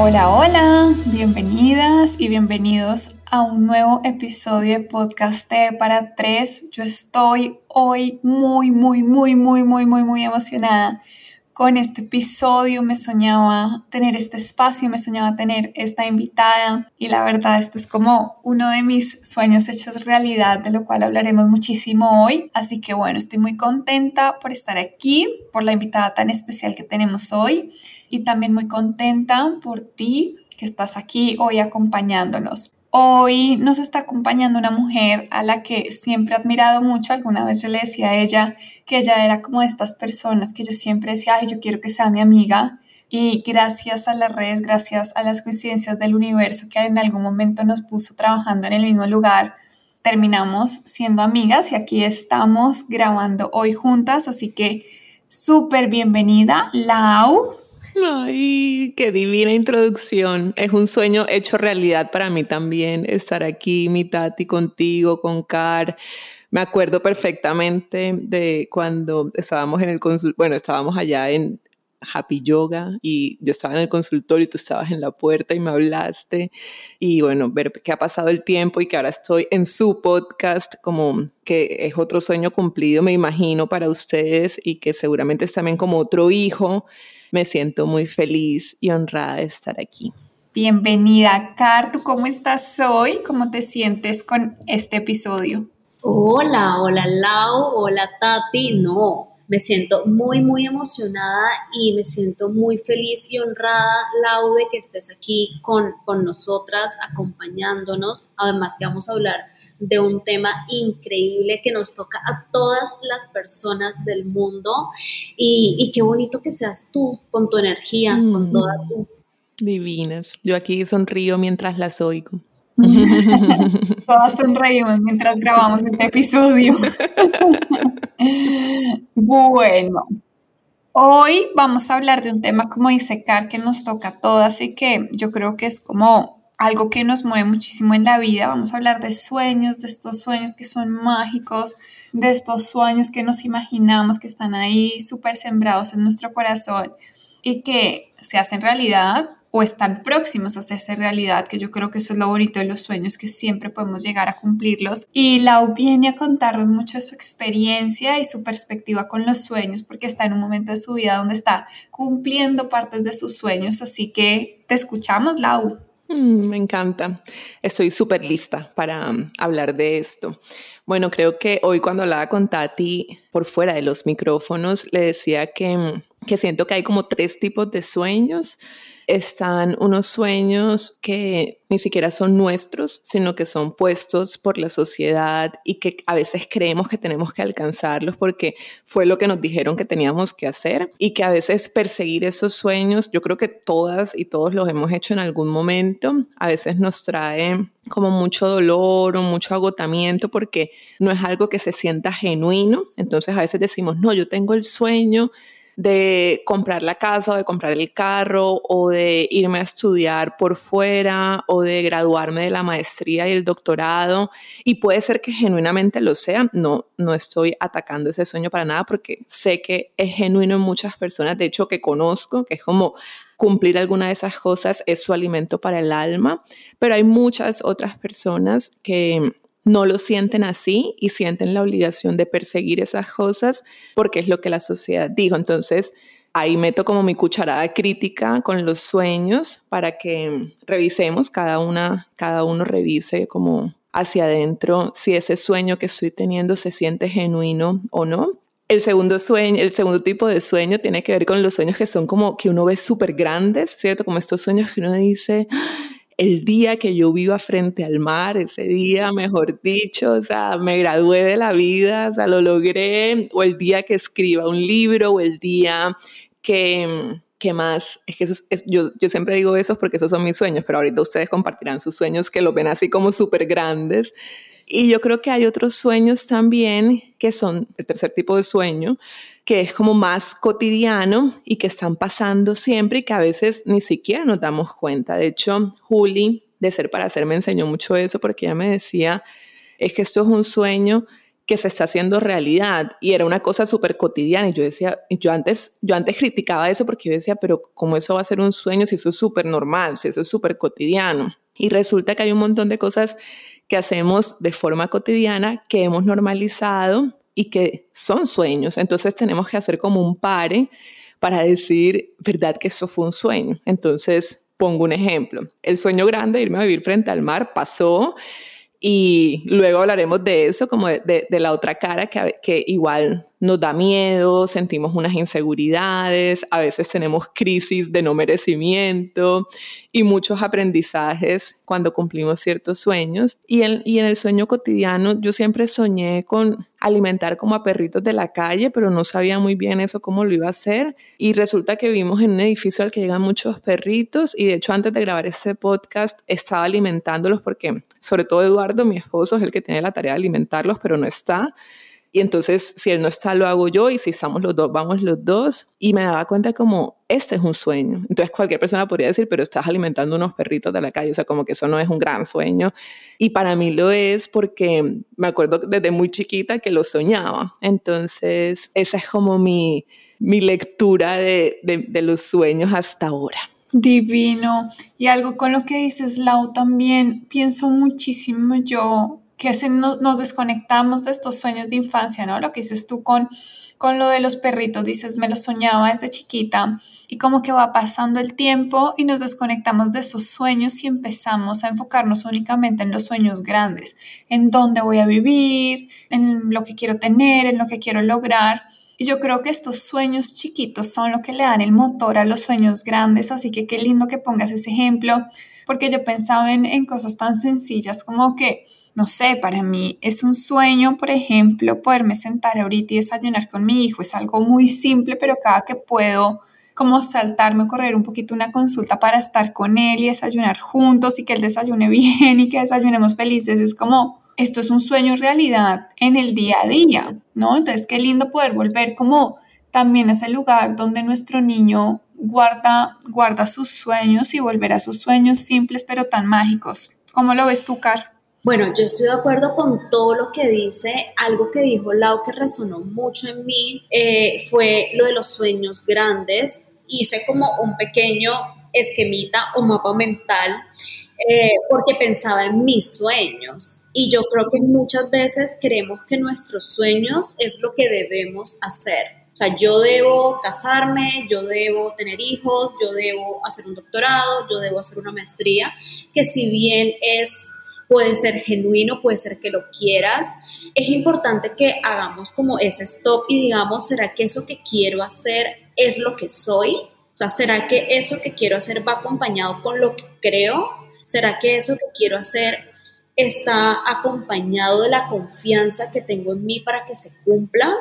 Hola, hola, bienvenidas y bienvenidos a un nuevo episodio de Podcast para tres. Yo estoy hoy muy, muy, muy, muy, muy, muy, muy emocionada con este episodio. Me soñaba tener este espacio, me soñaba tener esta invitada y la verdad esto es como uno de mis sueños hechos realidad, de lo cual hablaremos muchísimo hoy. Así que bueno, estoy muy contenta por estar aquí, por la invitada tan especial que tenemos hoy y también muy contenta por ti que estás aquí hoy acompañándonos. Hoy nos está acompañando una mujer a la que siempre he admirado mucho. Alguna vez yo le decía a ella que ella era como de estas personas que yo siempre decía, ay, yo quiero que sea mi amiga. Y gracias a las redes, gracias a las coincidencias del universo que en algún momento nos puso trabajando en el mismo lugar, terminamos siendo amigas y aquí estamos grabando hoy juntas. Así que súper bienvenida, Lau. Ay, qué divina introducción. Es un sueño hecho realidad para mí también estar aquí, mi Tati, contigo, con Car. Me acuerdo perfectamente de cuando estábamos en el consultorio, bueno, estábamos allá en Happy Yoga y yo estaba en el consultorio y tú estabas en la puerta y me hablaste y bueno, ver que ha pasado el tiempo y que ahora estoy en su podcast como que es otro sueño cumplido, me imagino, para ustedes y que seguramente es también como otro hijo me siento muy feliz y honrada de estar aquí. Bienvenida, Car. ¿Tú cómo estás hoy? ¿Cómo te sientes con este episodio? Hola, hola Lau, hola Tati. No, me siento muy, muy emocionada y me siento muy feliz y honrada, Lau, de que estés aquí con, con nosotras, acompañándonos. Además que vamos a hablar de un tema increíble que nos toca a todas las personas del mundo y, qué bonito que seas tú con tu energía, con toda tu... Divinas. Yo aquí sonrío mientras las oigo. Todas sonreímos mientras grabamos este episodio. bueno, hoy vamos a hablar de un tema, como dice Car, que nos toca a todas y que yo creo que es como algo que nos mueve muchísimo en la vida. Vamos a hablar de sueños, de estos sueños que son mágicos, de estos sueños que nos imaginamos que están ahí súper sembrados en nuestro corazón y que se hacen realidad o están próximos a hacerse realidad, que yo creo que eso es lo bonito de los sueños, que siempre podemos llegar a cumplirlos. Y Lau viene a contarnos mucho de su experiencia y su perspectiva con los sueños, porque está en un momento de su vida donde está cumpliendo partes de sus sueños. Así que te escuchamos, Lau. Mm, me encanta. Estoy súper lista para um, hablar de esto. Bueno, creo que hoy cuando hablaba con Tati por fuera de los micrófonos, le decía que, mm, que siento que hay como tres tipos de sueños están unos sueños que ni siquiera son nuestros, sino que son puestos por la sociedad y que a veces creemos que tenemos que alcanzarlos porque fue lo que nos dijeron que teníamos que hacer y que a veces perseguir esos sueños, yo creo que todas y todos los hemos hecho en algún momento, a veces nos trae como mucho dolor o mucho agotamiento porque no es algo que se sienta genuino, entonces a veces decimos, no, yo tengo el sueño de comprar la casa o de comprar el carro o de irme a estudiar por fuera o de graduarme de la maestría y el doctorado. Y puede ser que genuinamente lo sea. No, no estoy atacando ese sueño para nada porque sé que es genuino en muchas personas. De hecho, que conozco, que es como cumplir alguna de esas cosas es su alimento para el alma. Pero hay muchas otras personas que no lo sienten así y sienten la obligación de perseguir esas cosas porque es lo que la sociedad dijo. Entonces, ahí meto como mi cucharada crítica con los sueños para que revisemos, cada una, cada uno revise como hacia adentro si ese sueño que estoy teniendo se siente genuino o no. El segundo sueño, el segundo tipo de sueño tiene que ver con los sueños que son como que uno ve súper grandes, ¿cierto? Como estos sueños que uno dice, el día que yo viva frente al mar, ese día, mejor dicho, o sea, me gradué de la vida, o sea, lo logré, o el día que escriba un libro, o el día que, que más, es que yo, yo siempre digo eso porque esos son mis sueños, pero ahorita ustedes compartirán sus sueños que los ven así como súper grandes. Y yo creo que hay otros sueños también que son el tercer tipo de sueño, que es como más cotidiano y que están pasando siempre y que a veces ni siquiera nos damos cuenta. De hecho, Juli de Ser para Ser me enseñó mucho eso porque ella me decía, es que esto es un sueño que se está haciendo realidad y era una cosa súper cotidiana y yo decía, yo antes, yo antes criticaba eso porque yo decía, pero ¿cómo eso va a ser un sueño si eso es súper normal, si eso es súper cotidiano? Y resulta que hay un montón de cosas que hacemos de forma cotidiana que hemos normalizado y que son sueños. Entonces tenemos que hacer como un pare para decir, ¿verdad que eso fue un sueño? Entonces, pongo un ejemplo. El sueño grande de irme a vivir frente al mar pasó y luego hablaremos de eso, como de, la otra cara que, que, igual nos da miedo, sentimos unas inseguridades, a veces tenemos crisis de no merecimiento y muchos aprendizajes cuando cumplimos ciertos sueños. Y en, y en el sueño cotidiano yo siempre soñé con alimentar como a perritos de la calle, pero no sabía muy bien eso cómo lo iba a hacer. Y resulta que vivimos en un edificio al que llegan muchos perritos y de hecho antes de grabar este podcast estaba alimentándolos porque sobre todo Eduardo, mi esposo, es el que tiene la tarea de alimentarlos, pero no está. Y entonces, si él no está, lo hago yo, y si estamos los dos, vamos los dos. Y me daba cuenta como, este es un sueño. Entonces, cualquier persona podría decir, pero estás alimentando unos perritos de la calle, o sea, como que eso no es un gran sueño. Y para mí lo es porque me acuerdo desde muy chiquita que lo soñaba. Entonces, esa es como mi, mi lectura de, de, de los sueños hasta ahora. Divino. Y algo con lo que dices, Lau, también pienso muchísimo yo que se nos, desconectamos de estos sueños de infancia, ¿no? Lo que dices tú con, con lo de los perritos, dices, me lo soñaba desde chiquita y como que va pasando el tiempo y nos desconectamos de esos sueños y empezamos a enfocarnos únicamente en los sueños grandes, en dónde voy a vivir, en lo que quiero tener, en lo que quiero lograr. Y yo creo que estos sueños chiquitos son lo que le dan el motor a los sueños grandes, así que qué lindo que pongas ese ejemplo, porque yo pensaba en, en cosas tan sencillas como que no sé, para mí es un sueño, por ejemplo, poderme sentar ahorita y desayunar con mi hijo. Es algo muy simple, pero cada que puedo como saltarme correr un poquito una consulta para estar con él y desayunar juntos y que él desayune bien y que desayunemos felices, es como, esto es un sueño realidad en el día a día, ¿no? Entonces, qué lindo poder volver como también a ese lugar donde nuestro niño guarda, guarda sus sueños y volver a sus sueños simples pero tan mágicos. ¿Cómo lo ves tú, Car? Bueno, yo estoy de acuerdo con todo lo que dice. Algo que dijo Lau que resonó mucho en mí eh, fue lo de los sueños grandes. Hice como un pequeño esquemita o mapa mental eh, porque pensaba en mis sueños. Y yo creo que muchas veces creemos que nuestros sueños es lo que debemos hacer. O sea, yo debo casarme, yo debo tener hijos, yo debo hacer un doctorado, yo debo hacer una maestría, que si bien es puede ser genuino, puede ser que lo quieras. Es importante que hagamos como ese stop y digamos, ¿será que eso que quiero hacer es lo que soy? O sea, ¿será que eso que quiero hacer va acompañado con lo que creo? ¿Será que eso que quiero hacer está acompañado de la confianza que tengo en mí para que se cumpla?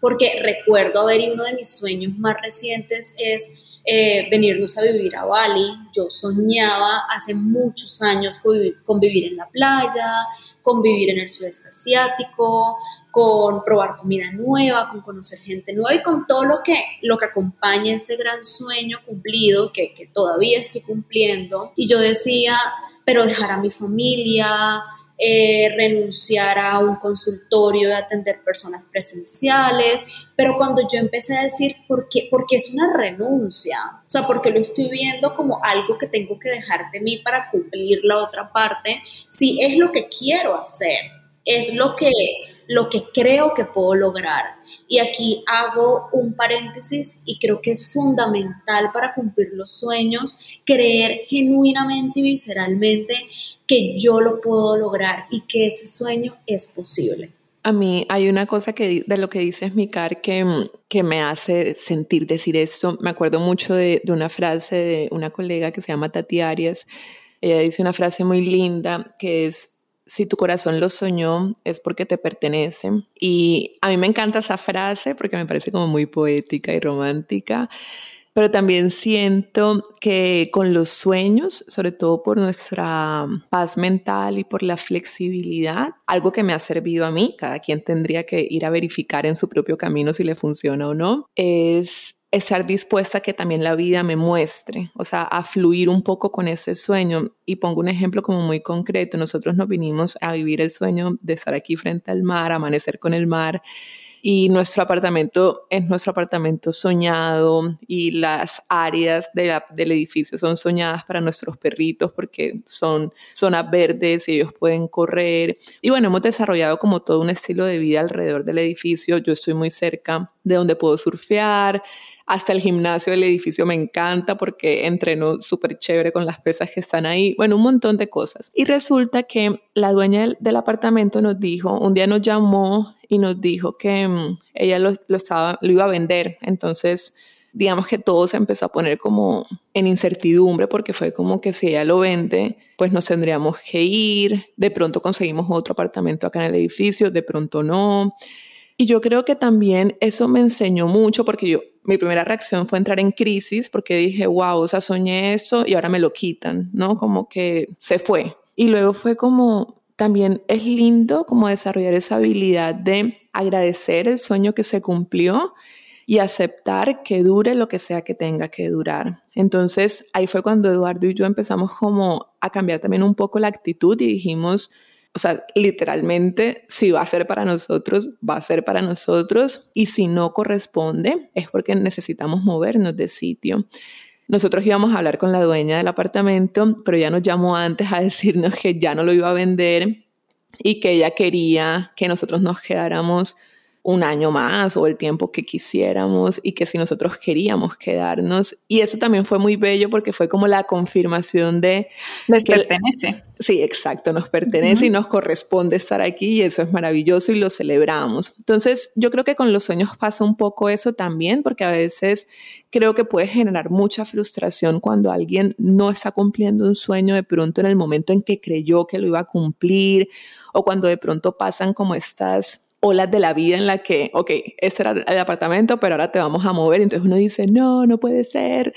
Porque recuerdo haber y uno de mis sueños más recientes es eh, venirnos a vivir a Bali. Yo soñaba hace muchos años con vivir, en la playa, con vivir en el sudeste asiático, con probar comida nueva, con conocer gente nueva y con todo lo que, lo que acompaña este gran sueño cumplido que, que todavía estoy cumpliendo. Y yo decía, pero dejar a mi familia, eh, renunciar a un consultorio de atender personas presenciales, pero cuando yo empecé a decir, ¿por qué? Porque es una renuncia, o sea, porque lo estoy viendo como algo que tengo que dejar de mí para cumplir la otra parte, si es lo que quiero hacer, es lo que, lo que creo que puedo lograr. Y aquí hago un paréntesis y creo que es fundamental para cumplir los sueños, creer genuinamente y visceralmente que yo lo puedo lograr y que ese sueño es posible. A mí hay una cosa que de lo que dices, Mikar, que, que me hace sentir decir esto. Me acuerdo mucho de, de una frase de una colega que se llama Tati Arias. Ella dice una frase muy linda que es si tu corazón lo soñó es porque te pertenece. Y a mí me encanta esa frase porque me parece como muy poética y romántica, pero también siento que con los sueños, sobre todo por nuestra paz mental y por la flexibilidad, algo que me ha servido a mí, cada quien tendría que ir a verificar en su propio camino si le funciona o no, es estar dispuesta a que también la vida me muestre, o sea, a fluir un poco con ese sueño. Y pongo un ejemplo como muy concreto, nosotros nos vinimos a vivir el sueño de estar aquí frente al mar, amanecer con el mar y nuestro apartamento es nuestro apartamento soñado y las áreas del edificio son soñadas para nuestros perritos porque son zonas verdes y ellos pueden correr. Y bueno, hemos desarrollado como todo un estilo de vida alrededor del edificio. Yo estoy muy cerca de donde puedo surfear. Hasta el gimnasio del edificio me encanta porque entreno súper chévere con las pesas que están ahí. Bueno, un montón de cosas. Y resulta que la dueña del, apartamento nos dijo, un día nos llamó y nos dijo que mm, ella lo, estaba, lo iba a vender. Entonces, digamos que todo se empezó a poner como en incertidumbre porque fue como que si ella lo vende, pues nos tendríamos que ir, de pronto conseguimos otro apartamento acá en el edificio, de pronto no. Y yo creo que también eso me enseñó mucho porque yo, mi primera reacción fue entrar en crisis porque dije, wow, o sea, soñé eso y ahora me lo quitan, ¿no? Como que se fue. Y luego fue como, también es lindo como desarrollar esa habilidad de agradecer el sueño que se cumplió y aceptar que dure lo que sea que tenga que durar. Entonces ahí fue cuando Eduardo y yo empezamos como a cambiar también un poco la actitud y dijimos, o sea, literalmente, si va a ser para nosotros, va a ser para nosotros. Y si no corresponde, es porque necesitamos movernos de sitio. Nosotros íbamos a hablar con la dueña del apartamento, pero ya nos llamó antes a decirnos que ya no lo iba a vender y que ella quería que nosotros nos quedáramos un año más o el tiempo que quisiéramos y que si nosotros queríamos quedarnos. Y eso también fue muy bello porque fue como la confirmación de... Les pertenece. Sí, exacto, nos pertenece y nos corresponde estar aquí y eso es maravilloso y lo celebramos. Entonces, yo creo que con los sueños pasa un poco eso también porque a veces creo que puede generar mucha frustración cuando alguien no está cumpliendo un sueño de pronto en el momento en que creyó que lo iba a cumplir o cuando de pronto pasan como estas olas de la vida en la que, ok, ese era el apartamento, pero ahora te vamos a mover. Entonces uno dice, no, no puede ser.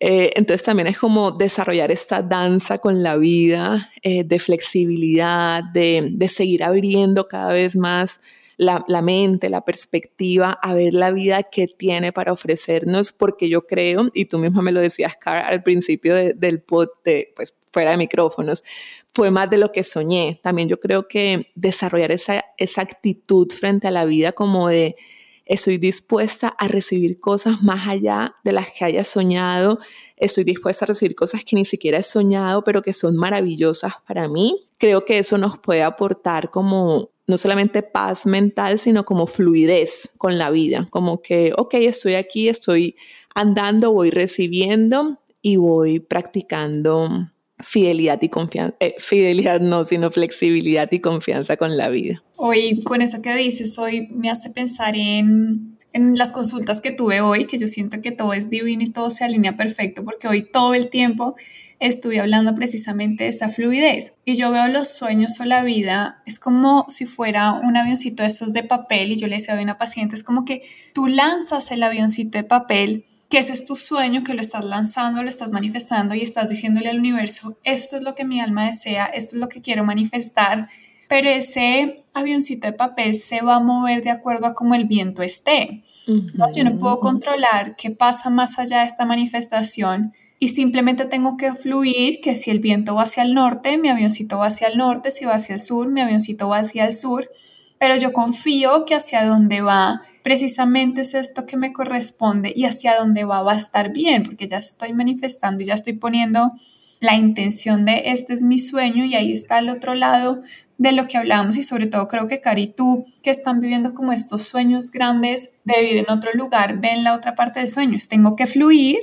Eh, entonces también es como desarrollar esta danza con la vida, eh, de flexibilidad, de, de, seguir abriendo cada vez más la, la, mente, la perspectiva, a ver la vida que tiene para ofrecernos, porque yo creo, y tú misma me lo decías, Cara, al principio del pod, de, pues fuera de micrófonos, fue más de lo que soñé. También yo creo que desarrollar esa, esa actitud frente a la vida como de estoy dispuesta a recibir cosas más allá de las que haya soñado, estoy dispuesta a recibir cosas que ni siquiera he soñado, pero que son maravillosas para mí. Creo que eso nos puede aportar como no solamente paz mental, sino como fluidez con la vida, como que, ok, estoy aquí, estoy andando, voy recibiendo y voy practicando fidelidad y confianza, eh, fidelidad no, sino flexibilidad y confianza con la vida. Hoy, con eso que dices, hoy me hace pensar en, en las consultas que tuve hoy, que yo siento que todo es divino y todo se alinea perfecto, porque hoy todo el tiempo estuve hablando precisamente de esa fluidez. Y yo veo los sueños o la vida, es como si fuera un avioncito de estos de papel, y yo le decía a una paciente, es como que tú lanzas el avioncito de papel que ese es tu sueño, que lo estás lanzando, lo estás manifestando y estás diciéndole al universo, esto es lo que mi alma desea, esto es lo que quiero manifestar, pero ese avioncito de papel se va a mover de acuerdo a cómo el viento esté. Yo no puedo controlar qué pasa más allá de esta manifestación y simplemente tengo que fluir que si el viento va hacia el norte, mi avioncito va hacia el norte, si va hacia el sur, mi avioncito va hacia el sur, pero yo confío que hacia donde va precisamente es esto que me corresponde y hacia dónde va va a estar bien, porque ya estoy manifestando y ya estoy poniendo la intención de este es mi sueño y ahí está el otro lado de lo que hablábamos y sobre todo creo que Cari tú que están viviendo como estos sueños grandes de vivir en otro lugar ven la otra parte de sueños tengo que fluir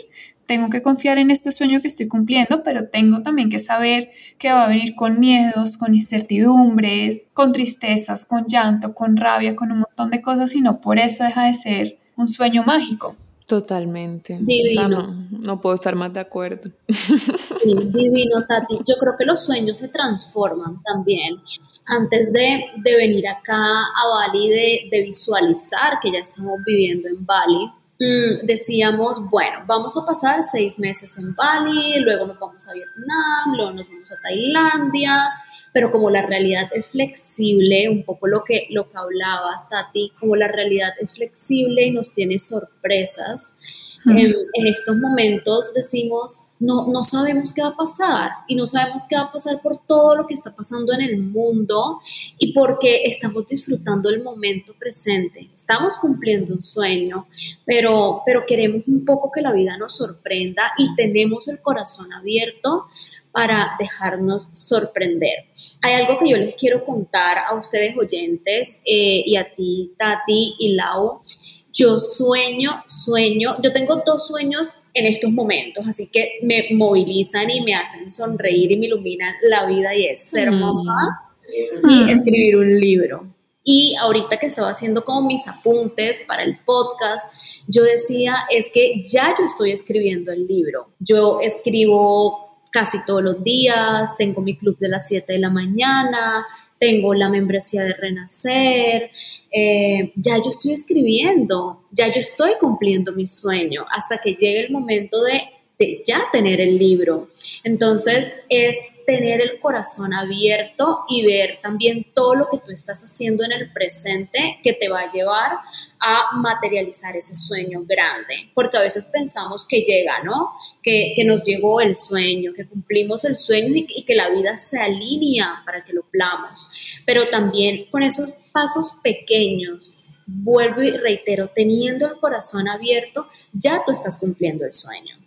tengo que confiar en este sueño que estoy cumpliendo, pero tengo también que saber que va a venir con miedos, con incertidumbres, con tristezas, con llanto, con rabia, con un montón de cosas y no por eso deja de ser un sueño mágico. Totalmente. Divino. no, puedo estar más de acuerdo. divino, Tati. Yo creo que los sueños se transforman también. Antes de, venir acá a Bali, de, de visualizar que ya estamos viviendo en Bali, decíamos, bueno, vamos a pasar seis meses en Bali, luego nos vamos a Vietnam, luego nos vamos a Tailandia, pero como la realidad es flexible, un poco lo que, lo que hablabas, Tati, como la realidad es flexible y nos tiene sorpresas, en, estos momentos decimos, no, no sabemos qué va a pasar y no sabemos qué va a pasar por todo lo que está pasando en el mundo y porque estamos disfrutando el momento presente. Estamos cumpliendo un sueño, pero, pero queremos un poco que la vida nos sorprenda y tenemos el corazón abierto para dejarnos sorprender. Hay algo que yo les quiero contar a ustedes oyentes eh, y a ti, Tati y Lau, yo sueño, sueño, yo tengo dos sueños en estos momentos, así que me movilizan y me hacen sonreír y me iluminan la vida y es ser mm. mamá y escribir un libro. Y ahorita que estaba haciendo como mis apuntes para el podcast, yo decía, es que ya yo estoy escribiendo el libro. Yo escribo casi todos los días, tengo mi club de las 7 de la mañana, tengo la membresía de Renacer, eh, ya yo estoy escribiendo, ya yo estoy cumpliendo mi sueño hasta que llegue el momento de ya tener el libro. Entonces es tener el corazón abierto y ver también todo lo que tú estás haciendo en el presente que te va a llevar a materializar ese sueño grande. Porque a veces pensamos que llega, ¿no? Que, nos llegó el sueño, que cumplimos el sueño y, y que la vida se alinea para que lo plamos. Pero también con esos pasos pequeños vuelvo y reitero, teniendo el corazón abierto, ya tú estás cumpliendo el sueño.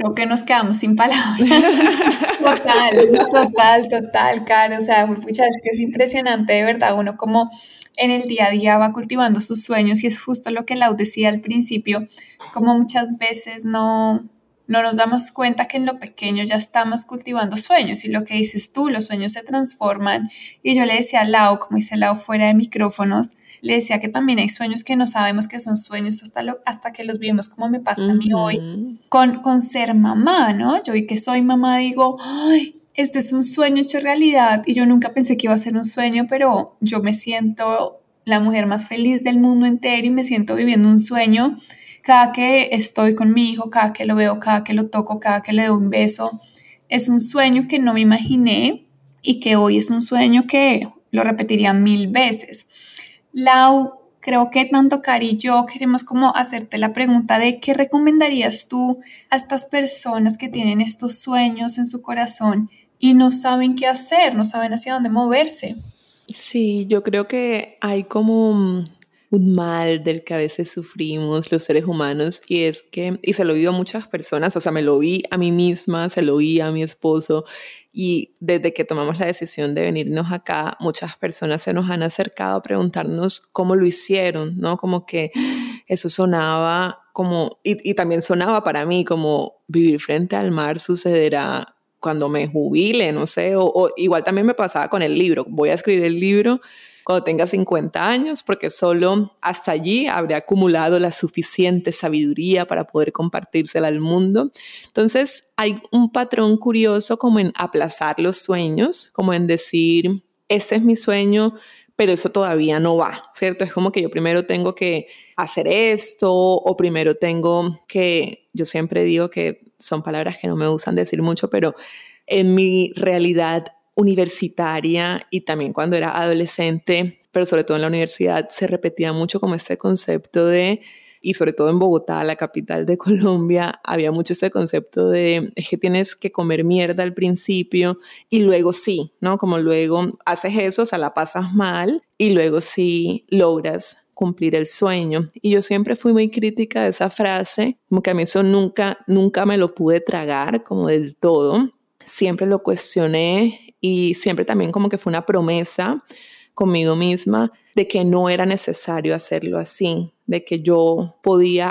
Creo que nos quedamos sin palabras. total, total, total, Caro. O sea, muchas es que es impresionante, de verdad, uno como en el día a día va cultivando sus sueños y es justo lo que Lau decía al principio, como muchas veces no, no nos damos cuenta que en lo pequeño ya estamos cultivando sueños y lo que dices tú, los sueños se transforman. Y yo le decía a Lau, como dice Lau fuera de micrófonos, le decía que también hay sueños que no sabemos que son sueños hasta, lo, hasta que los vivimos, como me pasa a mí hoy con, con ser mamá, ¿no? Yo hoy que soy mamá digo, ay, este es un sueño hecho realidad y yo nunca pensé que iba a ser un sueño, pero yo me siento la mujer más feliz del mundo entero y me siento viviendo un sueño cada que estoy con mi hijo, cada que lo veo, cada que lo toco, cada que le doy un beso. Es un sueño que no me imaginé y que hoy es un sueño que lo repetiría mil veces. Lau, creo que tanto Cari y yo queremos como hacerte la pregunta de qué recomendarías tú a estas personas que tienen estos sueños en su corazón y no saben qué hacer, no saben hacia dónde moverse. Sí, yo creo que hay como un mal del que a veces sufrimos los seres humanos y es que, y se lo he oído a muchas personas, o sea, me lo oí a mí misma, se lo oí a mi esposo, y desde que tomamos la decisión de venirnos acá, muchas personas se nos han acercado a preguntarnos cómo lo hicieron, ¿no? Como que eso sonaba como, y, también sonaba para mí como vivir frente al mar sucederá cuando me jubile, no sé, o igual también me pasaba con el libro, voy a escribir el libro cuando tenga 50 años, porque solo hasta allí habré acumulado la suficiente sabiduría para poder compartírsela al mundo. Entonces, hay un patrón curioso como en aplazar los sueños, como en decir, ese es mi sueño, pero eso todavía no va, ¿cierto? Es como que yo primero tengo que hacer esto o primero tengo que, yo siempre digo que son palabras que no me usan decir mucho, pero en mi realidad universitaria y también cuando era adolescente, pero sobre todo en la universidad, se repetía mucho como este concepto de, y sobre todo en Bogotá, la capital de Colombia, había mucho este concepto de, es que tienes que comer mierda al principio y luego sí, ¿no? Como luego haces eso, o sea, la pasas mal y luego sí logras cumplir el sueño. Y yo siempre fui muy crítica de esa frase, como que a mí eso nunca, nunca me lo pude tragar como del todo. Siempre lo cuestioné y siempre también como que fue una promesa conmigo misma de que no era necesario hacerlo así, de que yo podía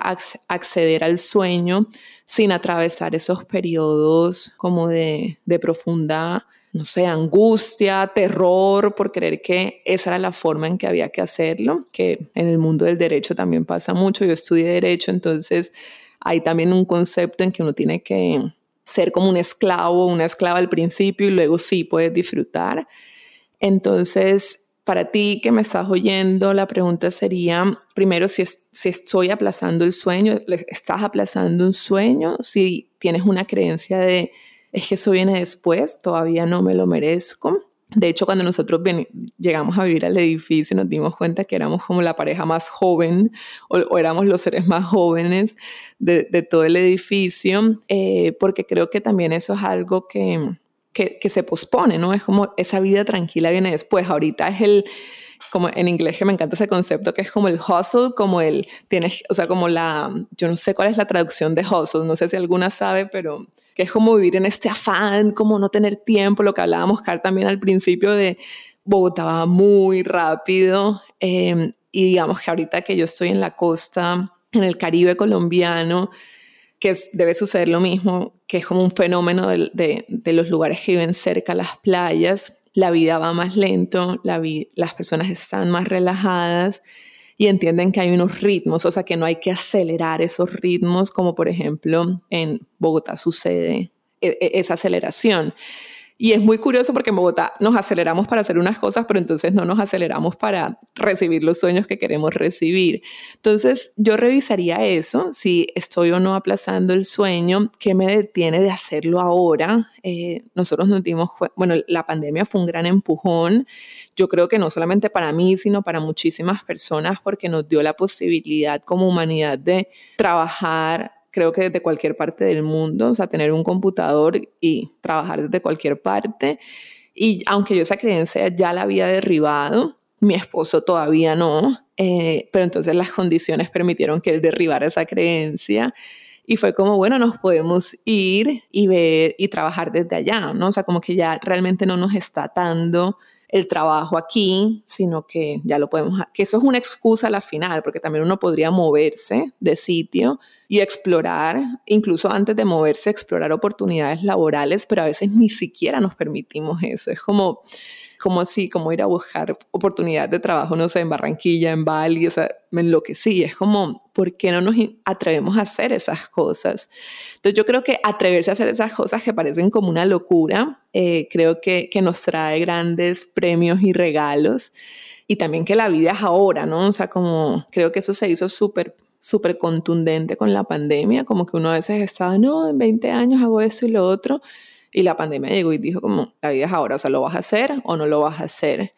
acceder al sueño sin atravesar esos periodos como de, de profunda, no sé, angustia, terror por creer que esa era la forma en que había que hacerlo, que en el mundo del derecho también pasa mucho, yo estudié derecho, entonces hay también un concepto en que uno tiene que ser como un esclavo, una esclava al principio y luego sí puedes disfrutar. Entonces, para ti que me estás oyendo, la pregunta sería, primero, si, si estoy aplazando el sueño, ¿estás aplazando un sueño? Si tienes una creencia de, es que eso viene después, todavía no me lo merezco. De hecho, cuando nosotros llegamos a vivir al edificio, nos dimos cuenta que éramos como la pareja más joven o, éramos los seres más jóvenes de, todo el edificio, eh, porque creo que también eso es algo que, que, que se pospone, ¿no? Es como esa vida tranquila viene después. Ahorita es el, como en inglés que me encanta ese concepto que es como el hustle, como el, tienes, o sea, como la, yo no sé cuál es la traducción de hustle, no sé si alguna sabe, pero que es como vivir en este afán, como no tener tiempo, lo que hablábamos, Carl, también al principio de Bogotá va muy rápido em, y digamos que ahorita que yo estoy en la costa, en el Caribe colombiano, que debe suceder lo mismo, que es como un fenómeno de, los lugares que viven cerca a las playas, la vida va más lento, la las personas están más relajadas y entienden que hay unos ritmos, o sea, que no hay que acelerar esos ritmos, como por ejemplo en Bogotá sucede e, e, esa aceleración. Y es muy curioso porque en Bogotá nos aceleramos para hacer unas cosas, pero entonces no nos aceleramos para recibir los sueños que queremos recibir. Entonces yo revisaría eso, si estoy o no aplazando el sueño, qué me detiene de hacerlo ahora. Eh, nosotros nos dimos, bueno, la pandemia fue un gran empujón. Yo creo que no solamente para mí, sino para muchísimas personas, porque nos dio la posibilidad como humanidad de trabajar creo que desde cualquier parte del mundo, o sea, tener un computador y trabajar desde cualquier parte. Y aunque yo esa creencia ya la había derribado, mi esposo todavía no, eh, pero entonces las condiciones permitieron que él derribara esa creencia. Y fue como, bueno, nos podemos ir y ver y trabajar desde allá, ¿no? O sea, como que ya realmente no nos está atando el trabajo aquí, sino que ya lo podemos, que eso es una excusa a la final, porque también uno podría moverse de sitio, y explorar, incluso antes de moverse, explorar oportunidades laborales, pero a veces ni siquiera nos permitimos eso. Es como, como así, como ir a buscar oportunidades de trabajo, no sé, en Barranquilla, en Bali, o sea, me enloquecí. Es como, ¿por qué no nos atrevemos a hacer esas cosas? Entonces yo creo que atreverse a hacer esas cosas que parecen como una locura, eh, creo que, que nos trae grandes premios y regalos. Y también que la vida es ahora, ¿no? O sea, como creo que eso se hizo súper súper contundente con la pandemia, como que uno a veces estaba, no, en 20 años hago eso y lo otro, y la pandemia llegó y dijo como, la vida es ahora, o sea, ¿lo vas a hacer o no lo vas a hacer?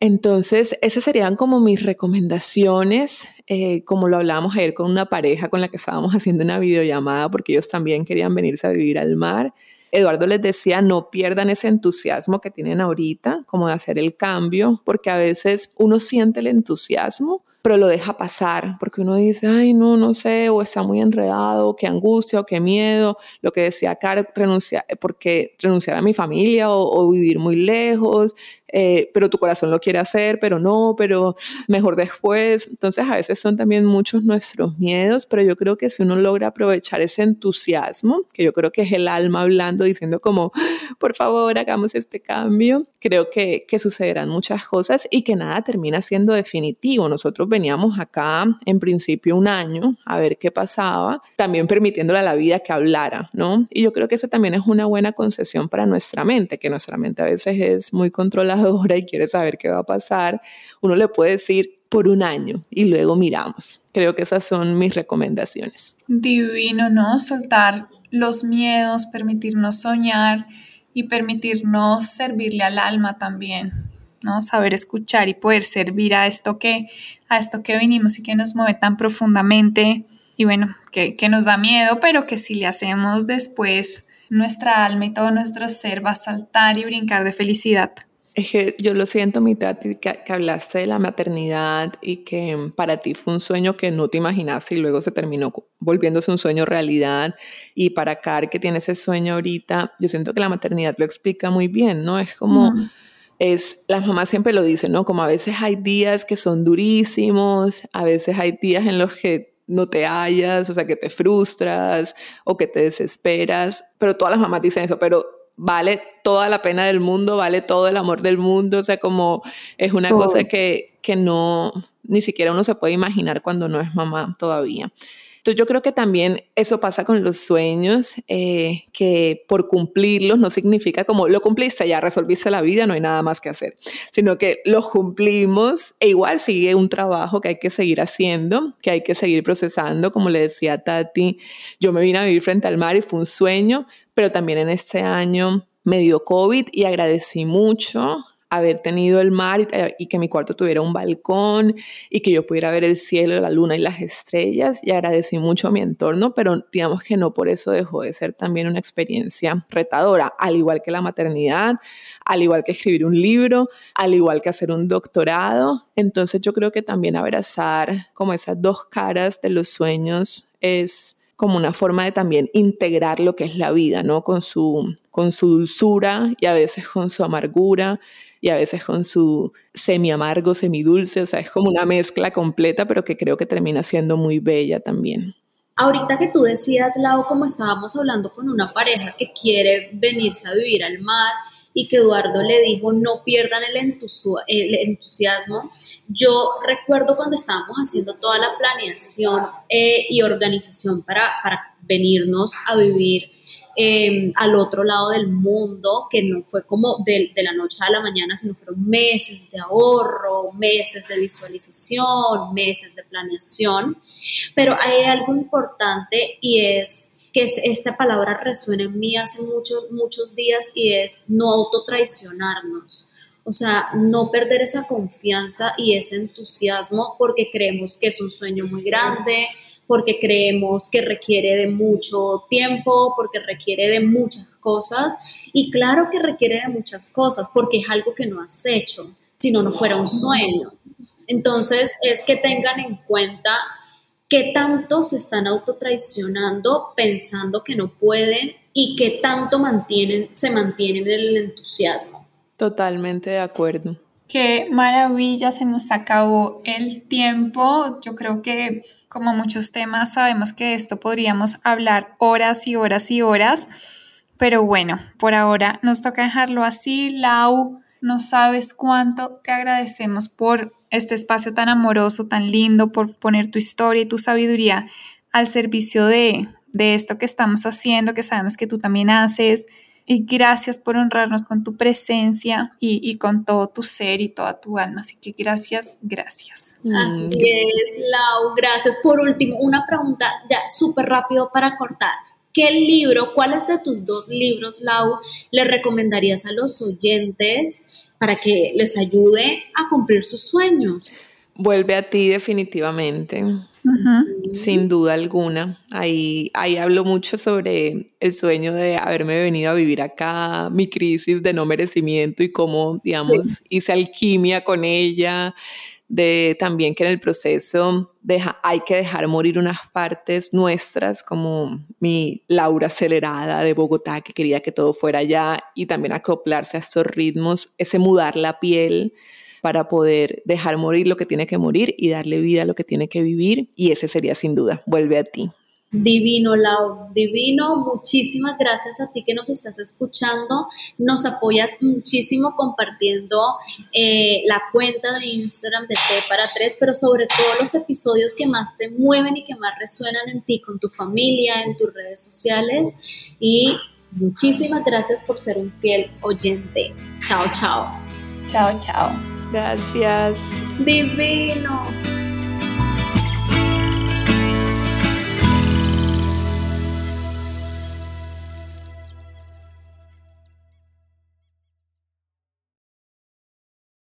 Entonces, esas serían como mis recomendaciones, eh, como lo hablábamos ayer con una pareja con la que estábamos haciendo una videollamada, porque ellos también querían venirse a vivir al mar. Eduardo les decía, no pierdan ese entusiasmo que tienen ahorita, como de hacer el cambio, porque a veces uno siente el entusiasmo, pero lo deja pasar, porque uno dice, ay, no, no sé, o está muy enredado, qué angustia o qué miedo, lo que decía Car, renunciar, porque renunciar a mi familia o vivir muy lejos, eh, pero tu corazón lo quiere hacer, pero no, pero mejor después. Entonces a veces son también muchos nuestros miedos, pero yo creo que si uno logra aprovechar ese entusiasmo, que yo creo que es el alma hablando, diciendo como, por favor, hagamos este cambio, creo que, que sucederán muchas cosas y que nada termina siendo definitivo. Nosotros veníamos acá en principio un año a ver qué pasaba, también permitiéndole a la vida que hablara, ¿no? Y yo creo que esa también es una buena concesión para nuestra mente, que nuestra mente a veces es muy controlada y quiere saber qué va a pasar, uno le puede decir por un año y luego miramos. Creo que esas son mis recomendaciones. Divino, ¿no? Soltar los miedos, permitirnos soñar y permitirnos servirle al alma también, ¿no? Saber escuchar y poder servir a esto que, a esto que vinimos y que nos mueve tan profundamente y bueno, que, que nos da miedo, pero que si le hacemos después, nuestra alma y todo nuestro ser va a saltar y brincar de felicidad. Es que yo lo siento, mitad que, que hablaste de la maternidad y que para ti fue un sueño que no te imaginaste y luego se terminó volviéndose un sueño realidad. Y para Car, que tiene ese sueño ahorita, yo siento que la maternidad lo explica muy bien, ¿no? Es como, es, las mamás siempre lo dicen, ¿no? Como a veces hay días que son durísimos, a veces hay días en los que no te hallas, o sea, que te frustras o que te desesperas, pero todas las mamás dicen eso, pero vale toda la pena del mundo, vale todo el amor del mundo, o sea, como es una cosa que, que no, ni siquiera uno se puede imaginar cuando no es mamá todavía. Entonces yo creo que también eso pasa con los sueños, eh, que por cumplirlos no significa como lo cumpliste, ya resolviste la vida, no hay nada más que hacer, sino que los cumplimos e igual sigue un trabajo que hay que seguir haciendo, que hay que seguir procesando, como le decía Tati, yo me vine a vivir frente al mar y fue un sueño, pero también en este año me dio COVID y agradecí mucho haber tenido el mar eh, y, que mi cuarto tuviera un balcón y que yo pudiera ver el cielo, la luna y las estrellas y agradecí mucho mi entorno, pero digamos que no por eso dejó de ser también una experiencia retadora, al igual que la maternidad, al igual que escribir un libro, al igual que hacer un doctorado. Entonces yo creo que también abrazar como esas dos caras de los sueños es como una forma de también integrar lo que es la vida, ¿no? Con su, con su dulzura y a veces con su amargura y a veces con su semi amargo, semi dulce, o sea, es como una mezcla completa, pero que creo que termina siendo muy bella también. Ahorita que tú decías, Lau, como estábamos hablando con una pareja que quiere venirse a vivir al mar y que Eduardo le dijo no pierdan el, entusiasmo, yo recuerdo cuando estábamos haciendo toda la planeación eh, y organización para, para venirnos a vivir Em, al otro lado del mundo, que no fue como de, la noche a la mañana, sino fueron meses de ahorro, meses de visualización, meses de planeación. Pero hay algo importante y es que esta palabra resuena en mí hace muchos, muchos días y es no autotraicionarnos. O sea, no perder esa confianza y ese entusiasmo porque creemos que es un sueño muy grande, porque creemos que requiere de mucho tiempo, porque requiere de muchas cosas. Y claro que requiere de muchas cosas, porque es algo que no has hecho, si no, no fuera un sueño. Entonces, es que tengan en cuenta qué tanto se están autotraicionando pensando que no pueden y qué tanto mantienen, se mantienen en el entusiasmo. Totalmente de acuerdo. Qué maravilla, se nos acabó el tiempo. Yo creo que como muchos temas sabemos que esto podríamos hablar horas y horas y horas, pero bueno, por ahora nos toca dejarlo así. Lau, no sabes cuánto te agradecemos por este espacio tan amoroso, tan lindo, por poner tu historia y tu sabiduría al servicio de, de esto que estamos haciendo, que sabemos que tú también haces y gracias por honrarnos con tu presencia y, con todo tu ser y toda tu alma. Así que gracias, gracias. Así es, Lau, gracias. Por último, una pregunta ya súper rápido para cortar. ¿Qué libro, cuáles de tus dos libros, Lau, le recomendarías a los oyentes para que les ayude a cumplir sus sueños? Vuelve a ti definitivamente. Sin duda alguna. Ahí, ahí hablo mucho sobre el sueño de haberme venido a vivir acá, mi crisis de no merecimiento y cómo, digamos, hice alquimia con ella, de también que en el proceso deja, hay que dejar morir unas partes nuestras, como mi Laura acelerada de Bogotá, que quería que todo fuera allá, y también acoplarse a estos ritmos, ese mudar la piel para poder dejar morir lo que tiene que morir y darle vida a lo que tiene que vivir. Y ese sería sin duda, vuelve a ti. Divino, Lau, divino. Muchísimas gracias a ti que nos estás escuchando. Nos apoyas muchísimo compartiendo eh, la cuenta de Instagram de T para Tres, pero sobre todo los episodios que más te mueven y que más resuenan en ti, con tu familia, en tus redes sociales. Y muchísimas gracias por ser un fiel oyente. Chao, chao. Chao, chao. Gracias. Divino.